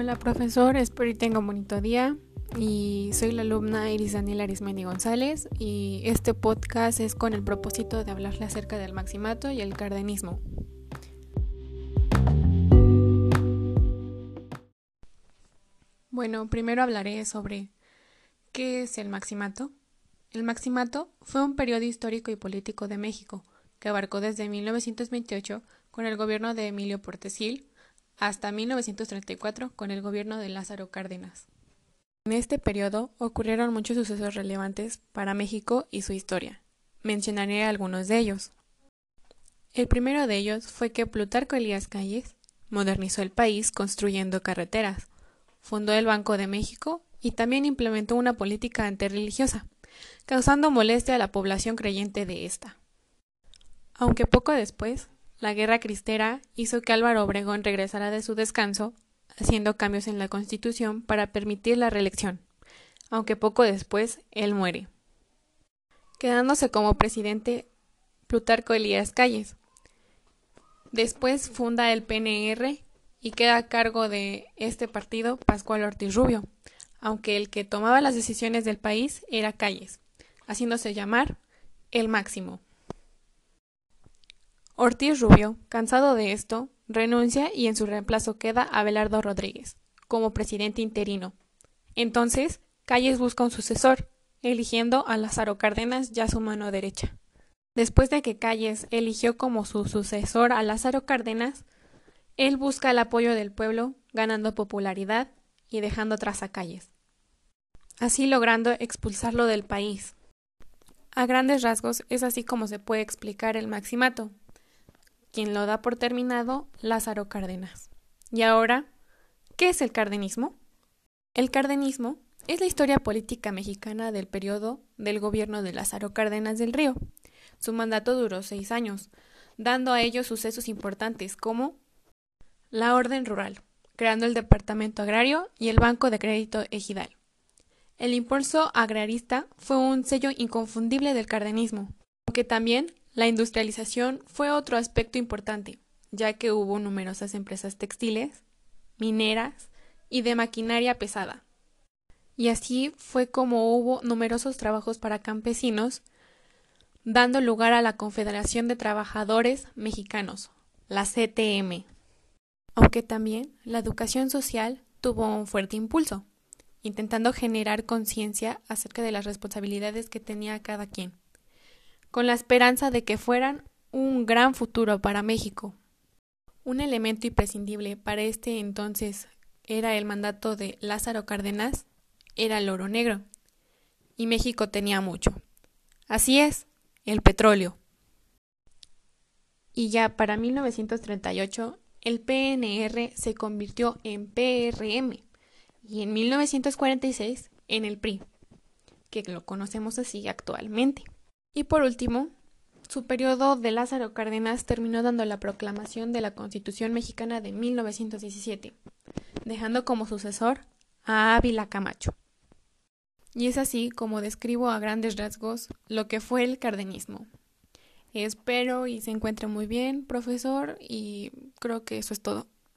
Hola profesor, espero y tenga un bonito día. Y soy la alumna Iris Daniela Arismendi González y este podcast es con el propósito de hablarle acerca del maximato y el cardenismo. Bueno, primero hablaré sobre qué es el maximato. El maximato fue un periodo histórico y político de México que abarcó desde 1928 con el gobierno de Emilio Portesil hasta 1934 con el gobierno de Lázaro Cárdenas. En este periodo ocurrieron muchos sucesos relevantes para México y su historia. Mencionaré algunos de ellos. El primero de ellos fue que Plutarco Elías Calles modernizó el país construyendo carreteras, fundó el Banco de México y también implementó una política antirreligiosa, causando molestia a la población creyente de esta. Aunque poco después, la guerra cristera hizo que Álvaro Obregón regresara de su descanso, haciendo cambios en la Constitución para permitir la reelección, aunque poco después él muere, quedándose como presidente Plutarco Elías Calles. Después funda el PNR y queda a cargo de este partido Pascual Ortiz Rubio, aunque el que tomaba las decisiones del país era Calles, haciéndose llamar el máximo. Ortiz Rubio, cansado de esto, renuncia y en su reemplazo queda Abelardo Rodríguez, como presidente interino. Entonces, Calles busca un sucesor, eligiendo a Lázaro Cárdenas ya su mano derecha. Después de que Calles eligió como su sucesor a Lázaro Cárdenas, él busca el apoyo del pueblo, ganando popularidad y dejando atrás a Calles, así logrando expulsarlo del país. A grandes rasgos es así como se puede explicar el maximato, quien lo da por terminado Lázaro Cárdenas. Y ahora, ¿qué es el cardenismo? El cardenismo es la historia política mexicana del periodo del gobierno de Lázaro Cárdenas del Río. Su mandato duró seis años, dando a ellos sucesos importantes como la Orden Rural, creando el Departamento Agrario y el Banco de Crédito Ejidal. El impulso agrarista fue un sello inconfundible del cardenismo, aunque también la industrialización fue otro aspecto importante, ya que hubo numerosas empresas textiles, mineras y de maquinaria pesada. Y así fue como hubo numerosos trabajos para campesinos, dando lugar a la Confederación de Trabajadores Mexicanos, la CTM. Aunque también la educación social tuvo un fuerte impulso, intentando generar conciencia acerca de las responsabilidades que tenía cada quien con la esperanza de que fueran un gran futuro para México. Un elemento imprescindible para este entonces era el mandato de Lázaro Cárdenas, era el oro negro, y México tenía mucho. Así es, el petróleo. Y ya para 1938 el PNR se convirtió en PRM y en 1946 en el PRI, que lo conocemos así actualmente. Y por último, su periodo de Lázaro Cárdenas terminó dando la proclamación de la Constitución mexicana de 1917, dejando como sucesor a Ávila Camacho. Y es así como describo a grandes rasgos lo que fue el cardenismo. Espero y se encuentre muy bien, profesor, y creo que eso es todo.